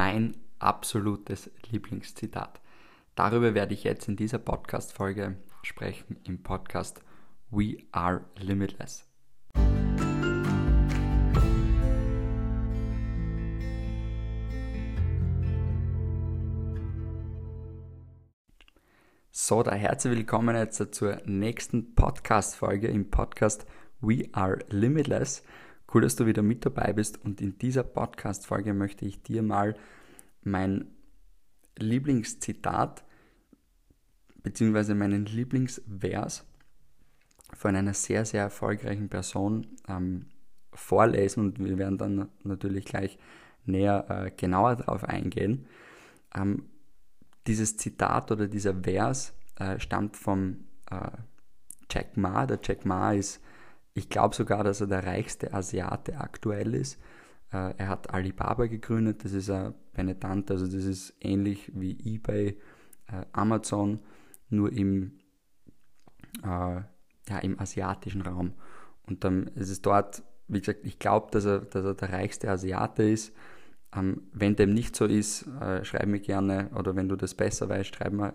mein absolutes Lieblingszitat. Darüber werde ich jetzt in dieser Podcast-Folge sprechen im Podcast We Are Limitless. So, da herzlich willkommen jetzt zur nächsten Podcast-Folge im Podcast We Are Limitless. Cool, dass du wieder mit dabei bist und in dieser Podcast-Folge möchte ich dir mal mein Lieblingszitat beziehungsweise meinen Lieblingsvers von einer sehr, sehr erfolgreichen Person ähm, vorlesen und wir werden dann natürlich gleich näher äh, genauer darauf eingehen. Ähm, dieses Zitat oder dieser Vers äh, stammt vom äh, Jack Ma. Der Jack Ma ist ich glaube sogar, dass er der reichste Asiate aktuell ist. Äh, er hat Alibaba gegründet, das ist ein Penetant, also das ist ähnlich wie eBay, äh, Amazon, nur im, äh, ja, im asiatischen Raum. Und dann ist es dort, wie gesagt, ich glaube, dass er, dass er der reichste Asiate ist. Ähm, wenn dem nicht so ist, schreib mir gerne, oder wenn du das besser weißt, schreib mir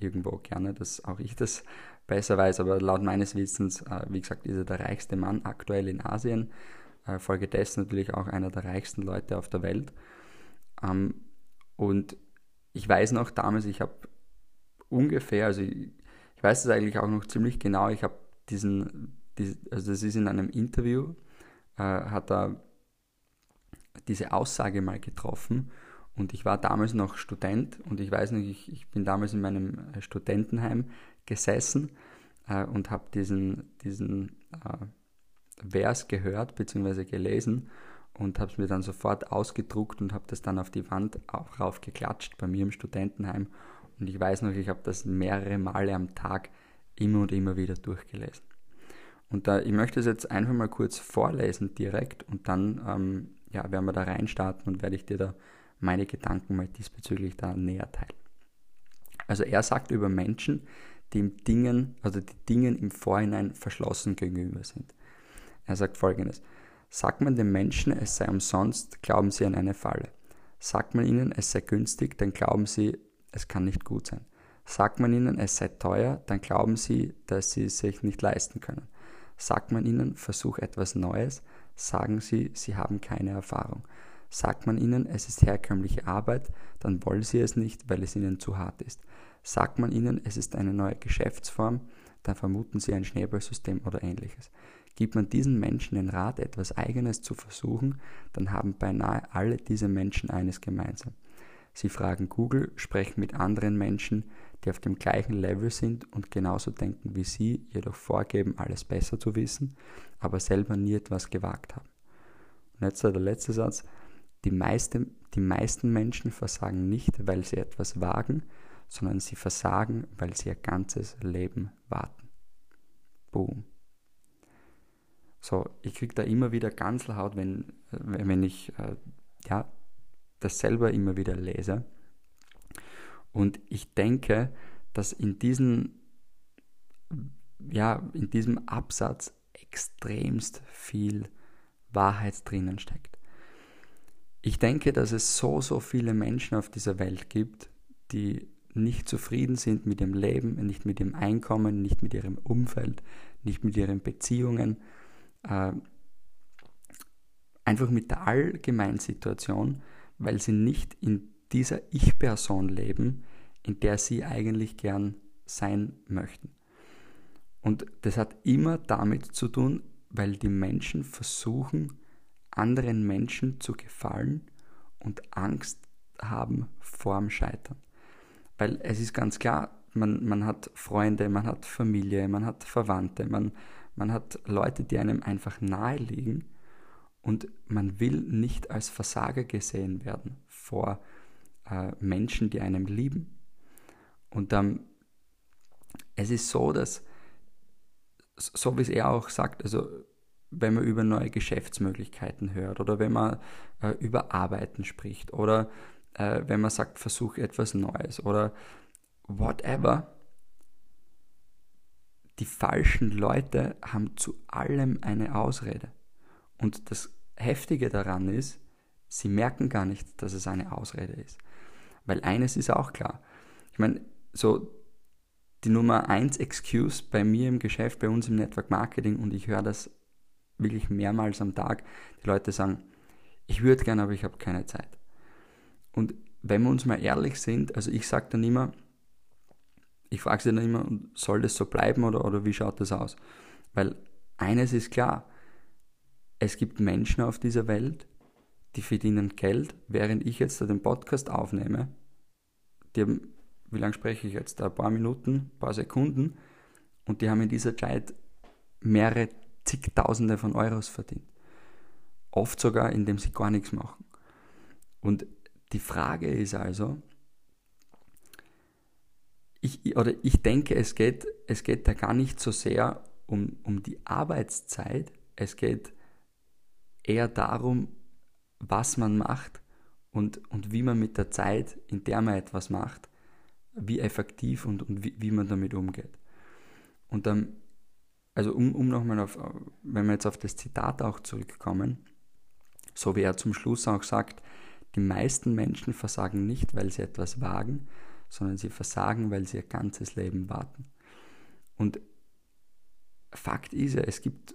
irgendwo gerne, dass auch ich das besser weiß, aber laut meines Wissens, äh, wie gesagt, ist er der reichste Mann aktuell in Asien, äh, folgedessen natürlich auch einer der reichsten Leute auf der Welt. Ähm, und ich weiß noch damals, ich habe ungefähr, also ich, ich weiß es eigentlich auch noch ziemlich genau, ich habe diesen, diesen, also das ist in einem Interview, äh, hat er diese Aussage mal getroffen und ich war damals noch Student und ich weiß nicht, ich, ich bin damals in meinem Studentenheim gesessen äh, und habe diesen, diesen äh, Vers gehört bzw. gelesen und habe es mir dann sofort ausgedruckt und habe das dann auf die Wand auch raufgeklatscht bei mir im Studentenheim. Und ich weiß noch, ich habe das mehrere Male am Tag immer und immer wieder durchgelesen. Und da, ich möchte es jetzt einfach mal kurz vorlesen direkt und dann ähm, ja, werden wir da reinstarten und werde ich dir da meine Gedanken mal diesbezüglich da näher teilen. Also er sagt über Menschen, dem Dingen, also die Dingen im Vorhinein verschlossen gegenüber sind. Er sagt folgendes: Sagt man den Menschen, es sei umsonst, glauben sie an eine Falle. Sagt man ihnen, es sei günstig, dann glauben sie, es kann nicht gut sein. Sagt man ihnen, es sei teuer, dann glauben sie, dass sie es sich nicht leisten können. Sagt man ihnen, versuch etwas Neues, sagen sie, sie haben keine Erfahrung. Sagt man ihnen, es ist herkömmliche Arbeit, dann wollen sie es nicht, weil es ihnen zu hart ist. Sagt man ihnen, es ist eine neue Geschäftsform, dann vermuten sie ein Schneeballsystem oder ähnliches. Gibt man diesen Menschen den Rat, etwas Eigenes zu versuchen, dann haben beinahe alle diese Menschen eines gemeinsam. Sie fragen Google, sprechen mit anderen Menschen, die auf dem gleichen Level sind und genauso denken wie sie, jedoch vorgeben, alles besser zu wissen, aber selber nie etwas gewagt haben. Und jetzt der letzte Satz. Die, meiste, die meisten Menschen versagen nicht, weil sie etwas wagen, sondern sie versagen, weil sie ihr ganzes Leben warten. Boom. So, ich kriege da immer wieder Ganzelhaut, wenn, wenn ich äh, ja, das selber immer wieder lese. Und ich denke, dass in, diesen, ja, in diesem Absatz extremst viel Wahrheit drinnen steckt. Ich denke, dass es so, so viele Menschen auf dieser Welt gibt, die nicht zufrieden sind mit ihrem Leben, nicht mit ihrem Einkommen, nicht mit ihrem Umfeld, nicht mit ihren Beziehungen, äh, einfach mit der allgemeinen Situation, weil sie nicht in dieser Ich-Person leben, in der sie eigentlich gern sein möchten. Und das hat immer damit zu tun, weil die Menschen versuchen, anderen Menschen zu gefallen und Angst haben vorm Scheitern. Weil es ist ganz klar, man, man hat Freunde, man hat Familie, man hat Verwandte, man, man hat Leute, die einem einfach nahe liegen und man will nicht als Versager gesehen werden vor äh, Menschen, die einem lieben. Und ähm, es ist so, dass, so wie es er auch sagt, also wenn man über neue Geschäftsmöglichkeiten hört oder wenn man äh, über Arbeiten spricht oder äh, wenn man sagt, versuche etwas Neues oder whatever. Die falschen Leute haben zu allem eine Ausrede. Und das Heftige daran ist, Sie merken gar nicht, dass es eine Ausrede ist. Weil eines ist auch klar. Ich meine, so die Nummer 1 Excuse bei mir im Geschäft, bei uns im Network Marketing und ich höre das wirklich mehrmals am Tag. Die Leute sagen, ich würde gerne, aber ich habe keine Zeit. Und wenn wir uns mal ehrlich sind, also ich sage dann immer, ich frage sie dann immer, soll das so bleiben oder, oder wie schaut das aus? Weil eines ist klar, es gibt Menschen auf dieser Welt, die verdienen Geld, während ich jetzt den Podcast aufnehme. Die haben, wie lange spreche ich jetzt? Ein paar Minuten, ein paar Sekunden. Und die haben in dieser Zeit mehrere zigtausende von Euros verdient. Oft sogar, indem sie gar nichts machen. Und die Frage ist also, ich, oder ich denke, es geht, es geht da gar nicht so sehr um, um die Arbeitszeit, es geht eher darum, was man macht und, und wie man mit der Zeit, in der man etwas macht, wie effektiv und, und wie, wie man damit umgeht. Und dann, also um, um nochmal auf, wenn wir jetzt auf das Zitat auch zurückkommen, so wie er zum Schluss auch sagt, die meisten Menschen versagen nicht, weil sie etwas wagen, sondern sie versagen, weil sie ihr ganzes Leben warten. Und Fakt ist ja, es gibt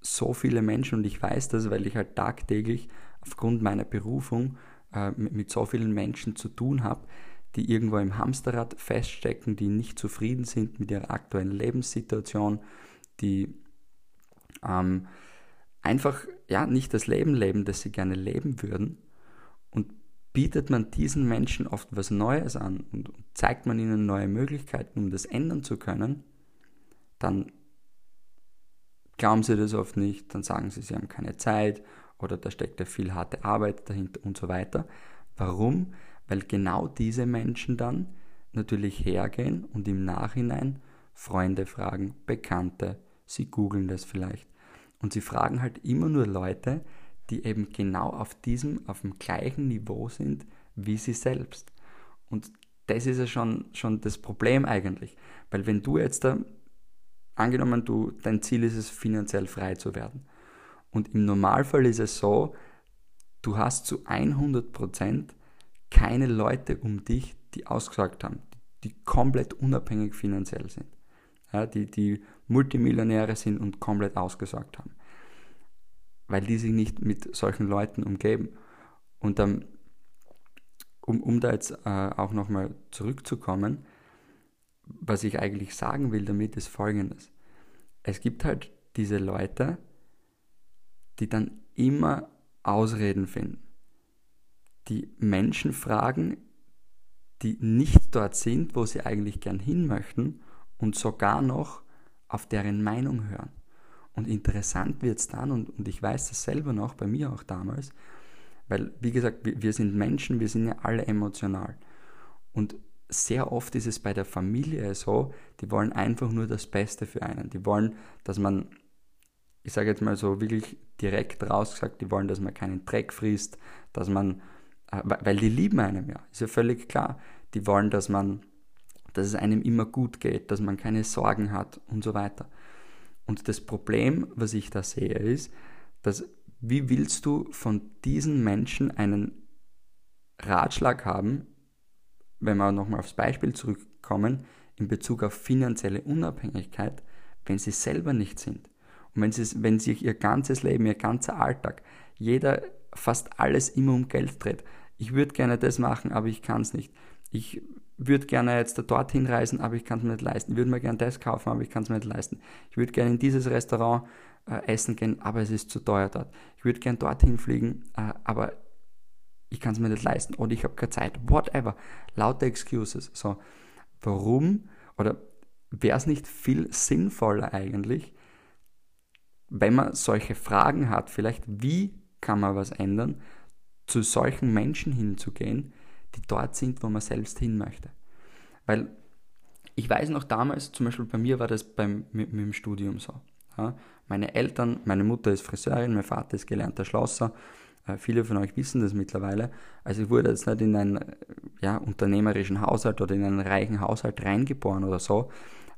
so viele Menschen und ich weiß das, weil ich halt tagtäglich aufgrund meiner Berufung äh, mit, mit so vielen Menschen zu tun habe, die irgendwo im Hamsterrad feststecken, die nicht zufrieden sind mit ihrer aktuellen Lebenssituation, die ähm, einfach ja nicht das Leben leben, das sie gerne leben würden. Und bietet man diesen Menschen oft was Neues an und zeigt man ihnen neue Möglichkeiten, um das ändern zu können, dann glauben sie das oft nicht, dann sagen sie, sie haben keine Zeit oder da steckt ja viel harte Arbeit dahinter und so weiter. Warum? Weil genau diese Menschen dann natürlich hergehen und im Nachhinein Freunde fragen, Bekannte, sie googeln das vielleicht. Und sie fragen halt immer nur Leute, die eben genau auf diesem, auf dem gleichen Niveau sind wie sie selbst. Und das ist ja schon, schon das Problem eigentlich. Weil wenn du jetzt da, angenommen, du, dein Ziel ist es, finanziell frei zu werden. Und im Normalfall ist es so, du hast zu 100% keine Leute um dich, die ausgesagt haben, die komplett unabhängig finanziell sind. Ja, die, die Multimillionäre sind und komplett ausgesagt haben. Weil die sich nicht mit solchen Leuten umgeben. Und dann, um, um da jetzt äh, auch nochmal zurückzukommen, was ich eigentlich sagen will damit, ist folgendes. Es gibt halt diese Leute, die dann immer Ausreden finden. Die Menschen fragen, die nicht dort sind, wo sie eigentlich gern hin möchten und sogar noch auf deren Meinung hören. Und interessant wird es dann, und, und ich weiß das selber noch, bei mir auch damals, weil, wie gesagt, wir, wir sind Menschen, wir sind ja alle emotional. Und sehr oft ist es bei der Familie so, die wollen einfach nur das Beste für einen. Die wollen, dass man ich sage jetzt mal so wirklich direkt rausgesagt, die wollen, dass man keinen Dreck frisst, dass man, äh, weil die lieben einem ja, ist ja völlig klar. Die wollen, dass man, dass es einem immer gut geht, dass man keine Sorgen hat und so weiter. Und das Problem, was ich da sehe, ist, dass wie willst du von diesen Menschen einen Ratschlag haben, wenn wir nochmal aufs Beispiel zurückkommen, in Bezug auf finanzielle Unabhängigkeit, wenn sie selber nicht sind? Und wenn, sie, wenn sich ihr ganzes Leben, ihr ganzer Alltag, jeder fast alles immer um Geld dreht. Ich würde gerne das machen, aber ich kann es nicht. Ich würde gerne jetzt da dorthin reisen, aber ich kann es mir nicht leisten. Würde mir gerne das kaufen, aber ich kann es mir nicht leisten. Ich würde gerne in dieses Restaurant äh, essen gehen, aber es ist zu teuer dort. Ich würde gerne dorthin fliegen, äh, aber ich kann es mir nicht leisten oder ich habe keine Zeit. Whatever. Lauter Excuses. So, warum oder wäre es nicht viel sinnvoller eigentlich, wenn man solche Fragen hat, vielleicht wie kann man was ändern, zu solchen Menschen hinzugehen, die dort sind, wo man selbst hin möchte. Weil ich weiß noch damals, zum Beispiel bei mir war das beim, mit, mit dem Studium so. Ja, meine Eltern, meine Mutter ist Friseurin, mein Vater ist gelernter Schlosser. Äh, viele von euch wissen das mittlerweile. Also ich wurde jetzt nicht in einen ja, unternehmerischen Haushalt oder in einen reichen Haushalt reingeboren oder so,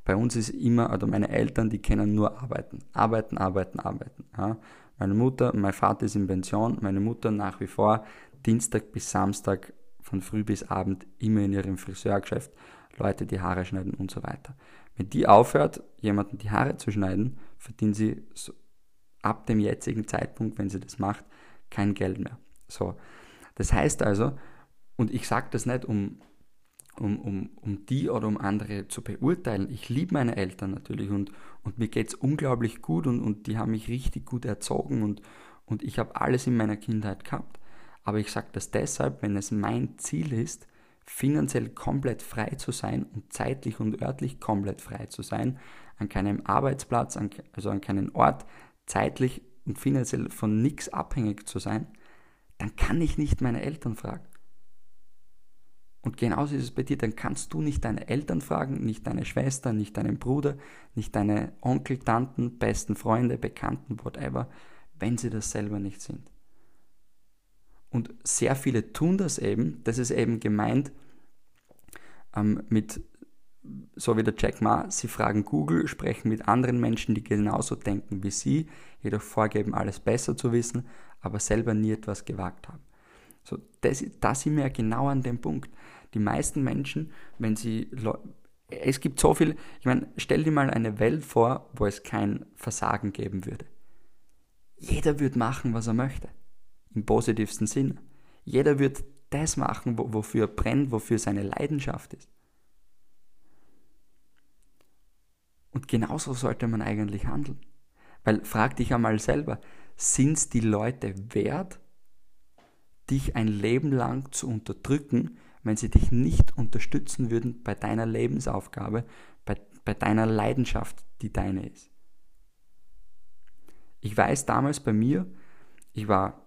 bei uns ist immer, oder meine Eltern, die kennen nur arbeiten. Arbeiten, arbeiten, arbeiten. Ja. Meine Mutter, mein Vater ist in Pension, meine Mutter nach wie vor Dienstag bis Samstag von früh bis Abend immer in ihrem Friseurgeschäft Leute die Haare schneiden und so weiter. Wenn die aufhört, jemanden die Haare zu schneiden, verdient sie so ab dem jetzigen Zeitpunkt, wenn sie das macht, kein Geld mehr. So. Das heißt also, und ich sage das nicht, um, um, um, um die oder um andere zu beurteilen. Ich liebe meine Eltern natürlich und, und mir geht es unglaublich gut und, und die haben mich richtig gut erzogen und, und ich habe alles in meiner Kindheit gehabt. Aber ich sage das deshalb, wenn es mein Ziel ist, finanziell komplett frei zu sein und zeitlich und örtlich komplett frei zu sein, an keinem Arbeitsplatz, an, also an keinem Ort, zeitlich und finanziell von nichts abhängig zu sein, dann kann ich nicht meine Eltern fragen. Und genauso ist es bei dir, dann kannst du nicht deine Eltern fragen, nicht deine Schwester, nicht deinen Bruder, nicht deine Onkel, Tanten, besten Freunde, Bekannten, whatever, wenn sie das selber nicht sind. Und sehr viele tun das eben, das ist eben gemeint ähm, mit, so wie der Jack Ma, sie fragen Google, sprechen mit anderen Menschen, die genauso denken wie sie, jedoch vorgeben, alles besser zu wissen, aber selber nie etwas gewagt haben. So, das, da sind wir ja genau an dem Punkt. Die meisten Menschen, wenn sie, es gibt so viel, ich meine, stell dir mal eine Welt vor, wo es kein Versagen geben würde. Jeder würde machen, was er möchte. Im positivsten Sinne. Jeder wird das machen, wofür er brennt, wofür seine Leidenschaft ist. Und genauso sollte man eigentlich handeln. Weil frag dich einmal selber, sind es die Leute wert, dich ein Leben lang zu unterdrücken, wenn sie dich nicht unterstützen würden bei deiner Lebensaufgabe, bei, bei deiner Leidenschaft, die deine ist. Ich weiß damals bei mir, ich war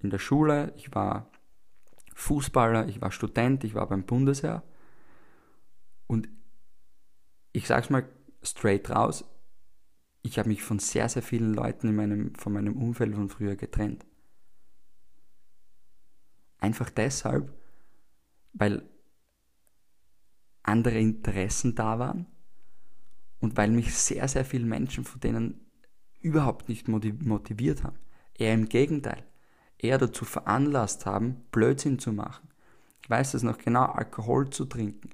in der Schule, ich war Fußballer, ich war Student, ich war beim Bundesheer und ich sag's mal straight raus, ich habe mich von sehr, sehr vielen Leuten in meinem, von meinem Umfeld von früher getrennt. Einfach deshalb, weil andere Interessen da waren und weil mich sehr, sehr viele Menschen von denen überhaupt nicht motiviert haben. Eher im Gegenteil. Eher dazu veranlasst haben, Blödsinn zu machen. Ich weiß das noch genau, Alkohol zu trinken.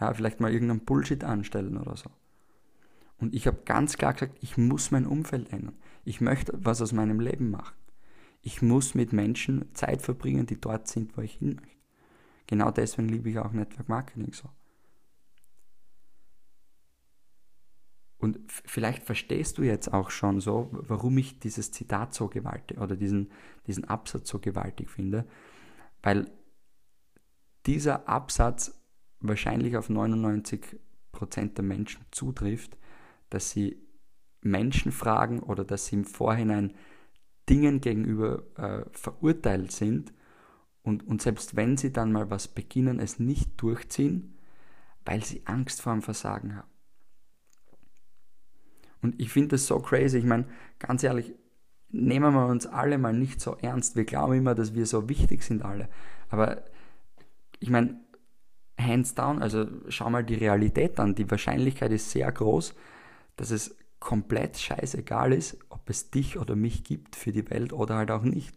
Ja, vielleicht mal irgendeinen Bullshit anstellen oder so. Und ich habe ganz klar gesagt, ich muss mein Umfeld ändern. Ich möchte was aus meinem Leben machen. Ich muss mit Menschen Zeit verbringen, die dort sind, wo ich hin möchte. Genau deswegen liebe ich auch Network Marketing so. Und vielleicht verstehst du jetzt auch schon so, warum ich dieses Zitat so gewaltig oder diesen, diesen Absatz so gewaltig finde. Weil dieser Absatz wahrscheinlich auf 99% der Menschen zutrifft, dass sie Menschen fragen oder dass sie im Vorhinein Dingen gegenüber äh, verurteilt sind und, und selbst wenn sie dann mal was beginnen, es nicht durchziehen, weil sie Angst vor dem Versagen haben. Und ich finde das so crazy. Ich meine, ganz ehrlich, nehmen wir uns alle mal nicht so ernst. Wir glauben immer, dass wir so wichtig sind alle. Aber ich meine, hands down, also schau mal die Realität an. Die Wahrscheinlichkeit ist sehr groß, dass es komplett scheißegal ist, ob es dich oder mich gibt für die Welt oder halt auch nicht.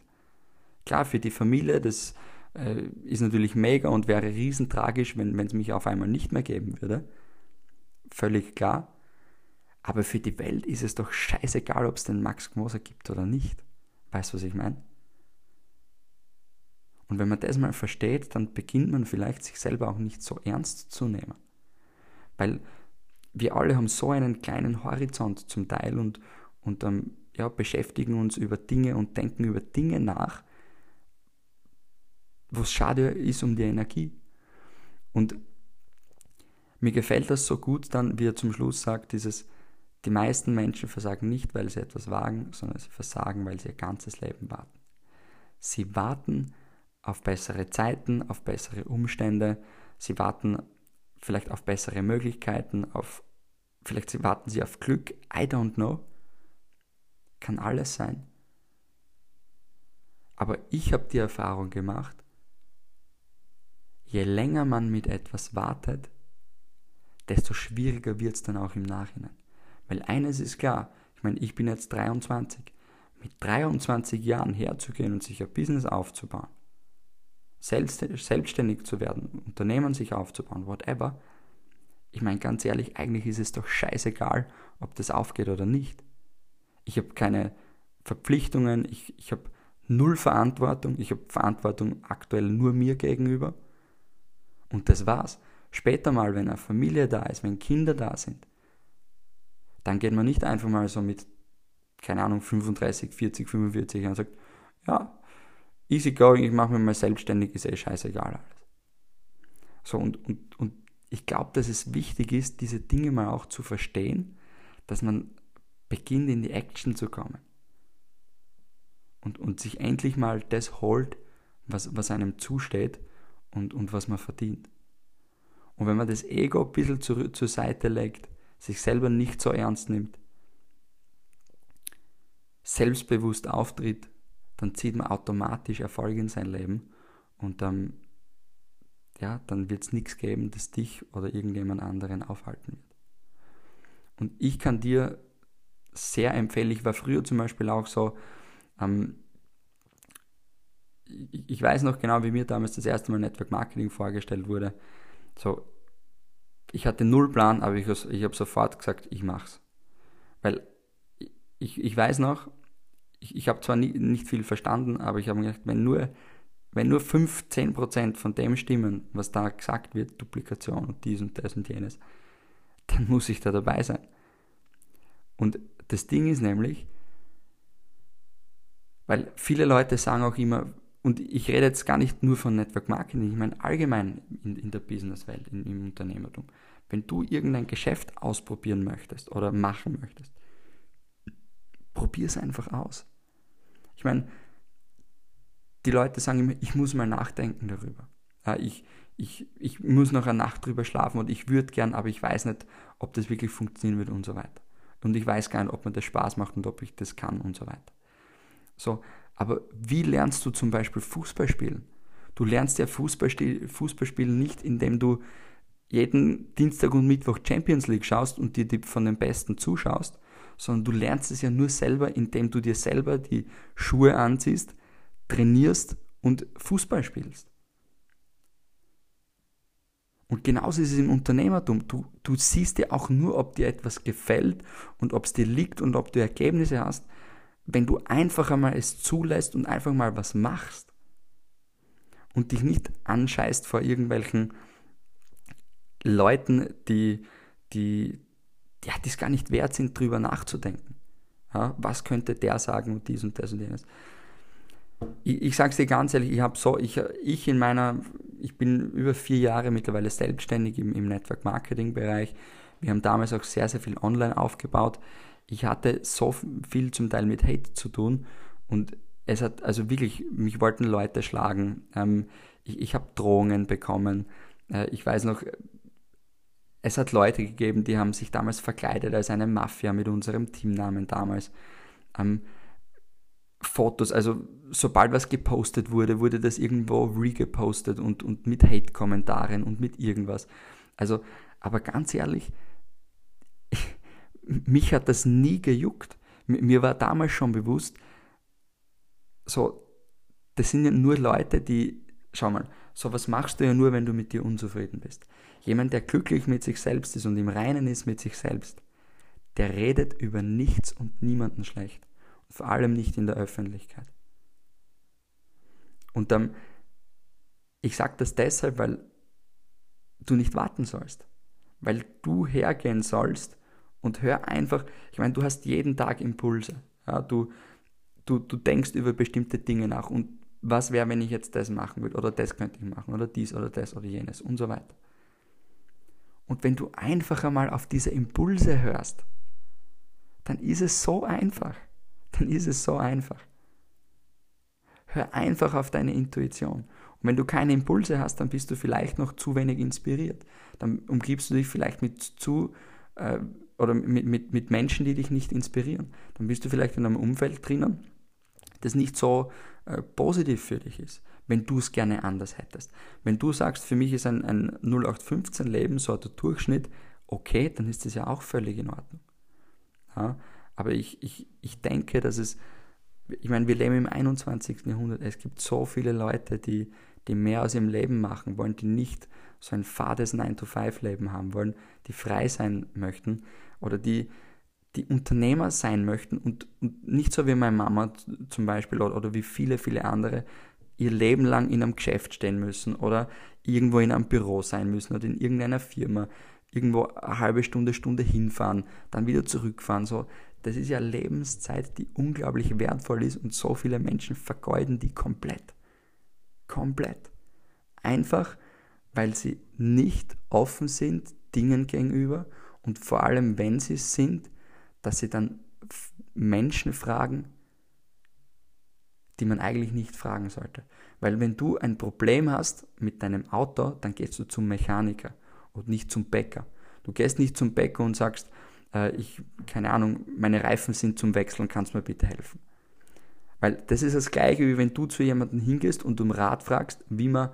Klar, für die Familie, das äh, ist natürlich mega und wäre riesentragisch, wenn es mich auf einmal nicht mehr geben würde. Völlig klar. Aber für die Welt ist es doch scheißegal, ob es den Max Gmoser gibt oder nicht. Weißt du, was ich meine? Und wenn man das mal versteht, dann beginnt man vielleicht sich selber auch nicht so ernst zu nehmen. Weil wir alle haben so einen kleinen Horizont zum Teil und, und ähm, ja, beschäftigen uns über Dinge und denken über Dinge nach, wo es schade ist um die Energie. Und mir gefällt das so gut dann, wie er zum Schluss sagt, dieses, die meisten Menschen versagen nicht, weil sie etwas wagen, sondern sie versagen, weil sie ihr ganzes Leben warten. Sie warten auf bessere Zeiten, auf bessere Umstände, sie warten vielleicht auf bessere Möglichkeiten, auf vielleicht warten sie auf Glück, I don't know. Kann alles sein. Aber ich habe die Erfahrung gemacht, je länger man mit etwas wartet, desto schwieriger wird es dann auch im Nachhinein. Weil eines ist klar, ich meine, ich bin jetzt 23. mit 23 Jahren herzugehen und sich ein Business aufzubauen, selbstständig zu werden, Unternehmen sich aufzubauen, whatever, ich meine ganz ehrlich, eigentlich ist es doch scheißegal, ob das aufgeht oder nicht. Ich habe keine Verpflichtungen, ich, ich habe null Verantwortung, ich habe Verantwortung aktuell nur mir gegenüber. Und das war's. Später mal, wenn eine Familie da ist, wenn Kinder da sind, dann geht man nicht einfach mal so mit, keine Ahnung, 35, 40, 45 und sagt, ja, easy going, ich mache mich mal selbstständig, ist eh scheißegal alles. So, und, und, und ich glaube, dass es wichtig ist, diese Dinge mal auch zu verstehen, dass man beginnt in die Action zu kommen. Und, und sich endlich mal das holt, was, was einem zusteht und, und was man verdient. Und wenn man das Ego ein bisschen zur, zur Seite legt, sich selber nicht so ernst nimmt, selbstbewusst auftritt, dann zieht man automatisch Erfolg in sein Leben und dann, ja, dann wird es nichts geben, das dich oder irgendjemand anderen aufhalten wird. Und ich kann dir sehr empfehlen, ich war früher zum Beispiel auch so, ähm, ich, ich weiß noch genau, wie mir damals das erste Mal Network Marketing vorgestellt wurde. So, ich hatte null Plan, aber ich, ich habe sofort gesagt, ich mach's. Weil ich, ich weiß noch, ich, ich habe zwar nie, nicht viel verstanden, aber ich habe mir gedacht, wenn nur, wenn nur 5, 10% von dem stimmen, was da gesagt wird, Duplikation und dies und das und jenes, dann muss ich da dabei sein. Und das Ding ist nämlich, weil viele Leute sagen auch immer, und ich rede jetzt gar nicht nur von Network Marketing, ich meine allgemein in, in der Businesswelt, in, im Unternehmertum. Wenn du irgendein Geschäft ausprobieren möchtest oder machen möchtest, probier es einfach aus. Ich meine, die Leute sagen immer, ich muss mal nachdenken darüber. Ja, ich, ich, ich muss noch eine Nacht drüber schlafen und ich würde gern, aber ich weiß nicht, ob das wirklich funktionieren wird und so weiter. Und ich weiß gar nicht, ob mir das Spaß macht und ob ich das kann und so weiter. So, aber wie lernst du zum Beispiel Fußball spielen? Du lernst ja Fußball, spielen nicht, indem du jeden Dienstag und Mittwoch Champions League schaust und dir die von den Besten zuschaust, sondern du lernst es ja nur selber, indem du dir selber die Schuhe anziehst, trainierst und Fußball spielst. Und genauso ist es im Unternehmertum. Du, du siehst ja auch nur, ob dir etwas gefällt und ob es dir liegt und ob du Ergebnisse hast, wenn du einfach einmal es zulässt und einfach mal was machst und dich nicht anscheißt vor irgendwelchen Leuten, die, die, ja, es gar nicht wert sind, drüber nachzudenken. Ja, was könnte der sagen und dies und das und jenes. Ich, ich sage es dir ganz ehrlich, ich habe so, ich, ich in meiner, ich bin über vier Jahre mittlerweile selbstständig im, im Network Marketing Bereich. Wir haben damals auch sehr, sehr viel online aufgebaut ich hatte so viel zum Teil mit Hate zu tun und es hat, also wirklich, mich wollten Leute schlagen. Ähm, ich ich habe Drohungen bekommen. Äh, ich weiß noch, es hat Leute gegeben, die haben sich damals verkleidet als eine Mafia mit unserem Teamnamen damals. Ähm, Fotos, also sobald was gepostet wurde, wurde das irgendwo regepostet und, und mit Hate-Kommentaren und mit irgendwas. Also, aber ganz ehrlich, mich hat das nie gejuckt. Mir war damals schon bewusst, so, das sind ja nur Leute, die, schau mal, sowas machst du ja nur, wenn du mit dir unzufrieden bist. Jemand, der glücklich mit sich selbst ist und im Reinen ist mit sich selbst, der redet über nichts und niemanden schlecht. Vor allem nicht in der Öffentlichkeit. Und dann, ich sage das deshalb, weil du nicht warten sollst. Weil du hergehen sollst und hör einfach, ich meine, du hast jeden Tag Impulse. Ja, du, du, du denkst über bestimmte Dinge nach und was wäre, wenn ich jetzt das machen würde oder das könnte ich machen oder dies oder das oder jenes und so weiter. Und wenn du einfach einmal auf diese Impulse hörst, dann ist es so einfach. Dann ist es so einfach. Hör einfach auf deine Intuition. Und wenn du keine Impulse hast, dann bist du vielleicht noch zu wenig inspiriert. Dann umgibst du dich vielleicht mit zu äh, oder mit, mit, mit Menschen, die dich nicht inspirieren. Dann bist du vielleicht in einem Umfeld drinnen, das nicht so äh, positiv für dich ist, wenn du es gerne anders hättest. Wenn du sagst, für mich ist ein, ein 0815-Leben so der Durchschnitt, okay, dann ist das ja auch völlig in Ordnung. Ja, aber ich, ich, ich denke, dass es ich meine, wir leben im 21. Jahrhundert. Es gibt so viele Leute, die, die mehr aus ihrem Leben machen wollen, die nicht so ein fades 9-to-5-Leben haben wollen, die frei sein möchten oder die, die Unternehmer sein möchten und, und nicht so wie meine Mama zum Beispiel oder, oder wie viele, viele andere ihr Leben lang in einem Geschäft stehen müssen oder irgendwo in einem Büro sein müssen oder in irgendeiner Firma, irgendwo eine halbe Stunde, Stunde hinfahren, dann wieder zurückfahren. So, das ist ja Lebenszeit, die unglaublich wertvoll ist und so viele Menschen vergeuden die komplett. Komplett. Einfach, weil sie nicht offen sind Dingen gegenüber und vor allem, wenn sie es sind, dass sie dann Menschen fragen, die man eigentlich nicht fragen sollte. Weil wenn du ein Problem hast mit deinem Auto, dann gehst du zum Mechaniker und nicht zum Bäcker. Du gehst nicht zum Bäcker und sagst, äh, ich, keine Ahnung, meine Reifen sind zum Wechseln, kannst du mir bitte helfen? Weil das ist das Gleiche, wie wenn du zu jemandem hingehst und um Rat fragst, wie man,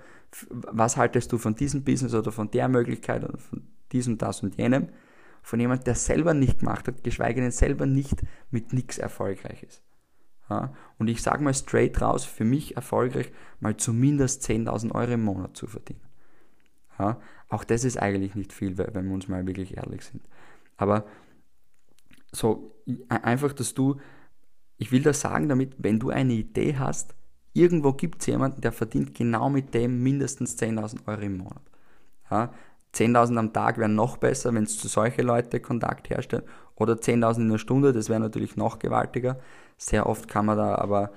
was haltest du von diesem Business oder von der Möglichkeit oder von diesem, das und jenem, von jemandem, der selber nicht gemacht hat, geschweige denn selber nicht mit nichts erfolgreich ist. Ja? Und ich sage mal straight raus, für mich erfolgreich, mal zumindest 10.000 Euro im Monat zu verdienen. Ja? Auch das ist eigentlich nicht viel, wenn wir uns mal wirklich ehrlich sind. Aber so einfach, dass du, ich will das sagen damit, wenn du eine Idee hast, irgendwo gibt es jemanden, der verdient genau mit dem mindestens 10.000 Euro im Monat. Ja? 10.000 am Tag wäre noch besser, wenn es zu solchen Leuten Kontakt herstellt. Oder 10.000 in einer Stunde, das wäre natürlich noch gewaltiger. Sehr oft kann man da aber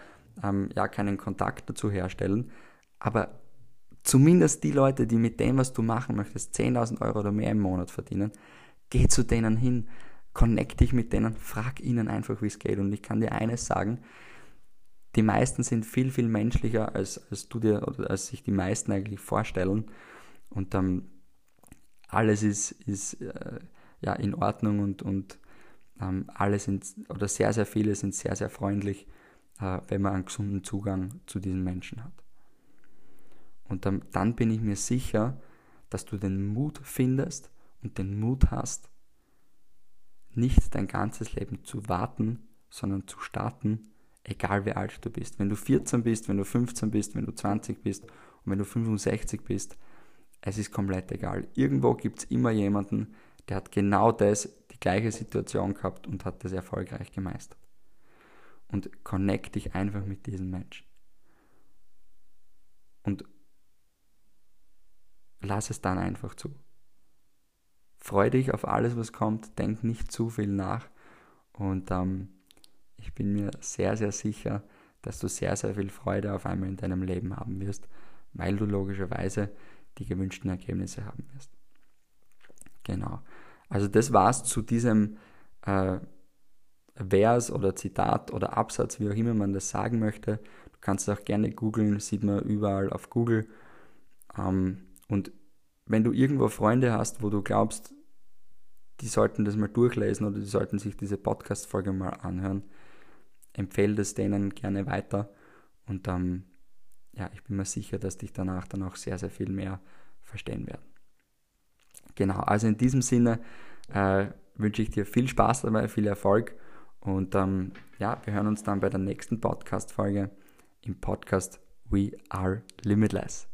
ähm, ja keinen Kontakt dazu herstellen. Aber zumindest die Leute, die mit dem, was du machen möchtest, 10.000 Euro oder mehr im Monat verdienen, geh zu denen hin, connect dich mit denen, frag ihnen einfach, wie es geht. Und ich kann dir eines sagen, die meisten sind viel, viel menschlicher, als, als du dir oder als sich die meisten eigentlich vorstellen. Und ähm, alles ist, ist äh, ja in Ordnung und, und ähm, alle sind, oder sehr, sehr viele sind sehr, sehr freundlich, äh, wenn man einen gesunden Zugang zu diesen Menschen hat. Und dann, dann bin ich mir sicher, dass du den Mut findest und den Mut hast, nicht dein ganzes Leben zu warten, sondern zu starten, egal wie alt du bist. Wenn du 14 bist, wenn du 15 bist, wenn du 20 bist und wenn du 65 bist, es ist komplett egal. Irgendwo gibt es immer jemanden, der hat genau das, die gleiche Situation gehabt und hat das erfolgreich gemeistert. Und connect dich einfach mit diesem Menschen. Und lass es dann einfach zu. Freu dich auf alles, was kommt, denk nicht zu viel nach und ähm, ich bin mir sehr, sehr sicher, dass du sehr, sehr viel Freude auf einmal in deinem Leben haben wirst, weil du logischerweise die gewünschten Ergebnisse haben wirst. Genau. Also das war's zu diesem äh, Vers oder Zitat oder Absatz, wie auch immer man das sagen möchte. Du kannst es auch gerne googeln, sieht man überall auf Google. Ähm, und wenn du irgendwo Freunde hast, wo du glaubst, die sollten das mal durchlesen oder die sollten sich diese Podcast-Folge mal anhören, empfehle das denen gerne weiter. Und ähm, ja, ich bin mir sicher, dass dich danach dann auch sehr, sehr viel mehr verstehen werden. Genau, also in diesem Sinne äh, wünsche ich dir viel Spaß dabei, viel Erfolg und ähm, ja, wir hören uns dann bei der nächsten Podcast-Folge im Podcast We Are Limitless.